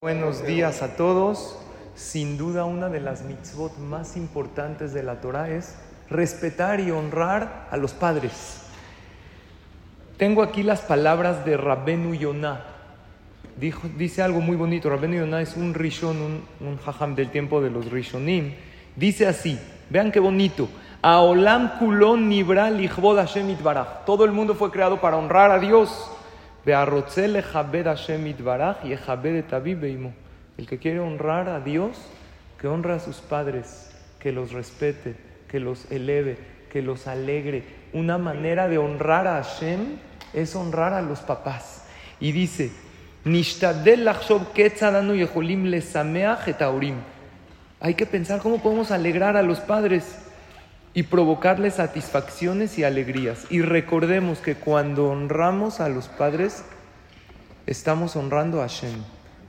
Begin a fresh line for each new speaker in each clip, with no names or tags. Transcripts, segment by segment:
Buenos días a todos. Sin duda una de las mitzvot más importantes de la Torah es respetar y honrar a los padres. Tengo aquí las palabras de Rabbenu Yonah. Dijo, dice algo muy bonito. Rabbenu Yonah es un rishon, un, un del tiempo de los rishonim. Dice así, vean qué bonito. Aolam kulon nibra. Todo el mundo fue creado para honrar a Dios. El que quiere honrar a Dios, que honra a sus padres, que los respete, que los eleve, que los alegre. Una manera de honrar a Hashem es honrar a los papás. Y dice, hay que pensar cómo podemos alegrar a los padres y provocarles satisfacciones y alegrías. Y recordemos que cuando honramos a los padres, estamos honrando a Hashem.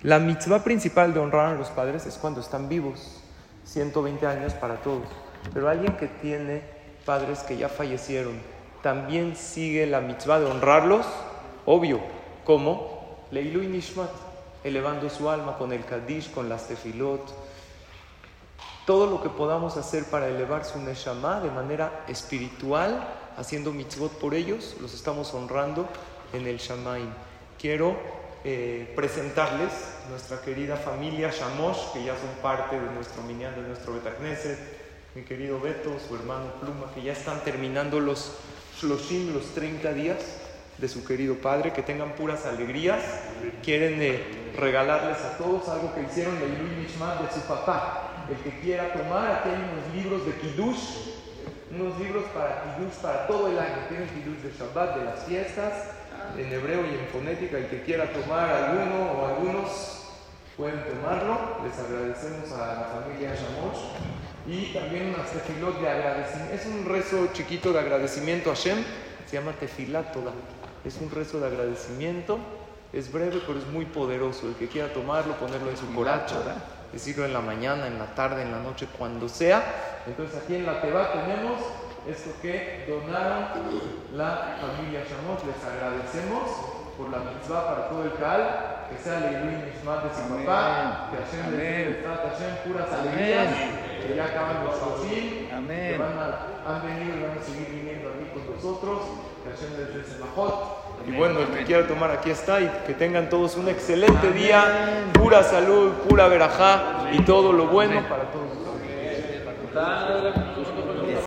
La mitzvah principal de honrar a los padres es cuando están vivos, 120 años para todos. Pero alguien que tiene padres que ya fallecieron, también sigue la mitzvah de honrarlos, obvio, como Leilu y Nishmat, elevando su alma con el Kadish, con las tefilot, todo lo que podamos hacer para elevar su Neshama de manera espiritual, haciendo mitzvot por ellos, los estamos honrando en el Shamaim. Quiero eh, presentarles nuestra querida familia Shamosh, que ya son parte de nuestro minyan, de nuestro Betagneset, mi querido Beto, su hermano Pluma, que ya están terminando los Shloshim, los 30 días de su querido padre, que tengan puras alegrías. Quieren eh, regalarles a todos algo que hicieron de Luis Mishmat de su papá el que quiera tomar, aquí hay unos libros de Kiddush, unos libros para Kiddush para todo el año. Tienen Kiddush de Shabbat, de las fiestas, en hebreo y en fonética. El que quiera tomar alguno o algunos pueden tomarlo. Les agradecemos a la familia Shamosh. Y también unas tefilot de agradecimiento. Es un rezo chiquito de agradecimiento a Hashem. Se llama tefilat toda. Es un rezo de agradecimiento. Es breve, pero es muy poderoso. El que quiera tomarlo, ponerlo en su coracha decirlo en la mañana, en la tarde, en la noche, cuando sea. Entonces aquí en la Teba tenemos esto que donaron la familia Shamos. Les agradecemos por la mitzvah para todo el Cal, que sea Leiluy Nishmat de su papá, que Hashem le Hashem puras alegrías, que ya acaban los Shoshim, que van a, han venido y van a seguir viniendo aquí con nosotros, que Hashem les dé Semajot. Y bueno, el que quiera tomar aquí está y que tengan todos un excelente día, pura salud, pura verajá y todo lo bueno para todos.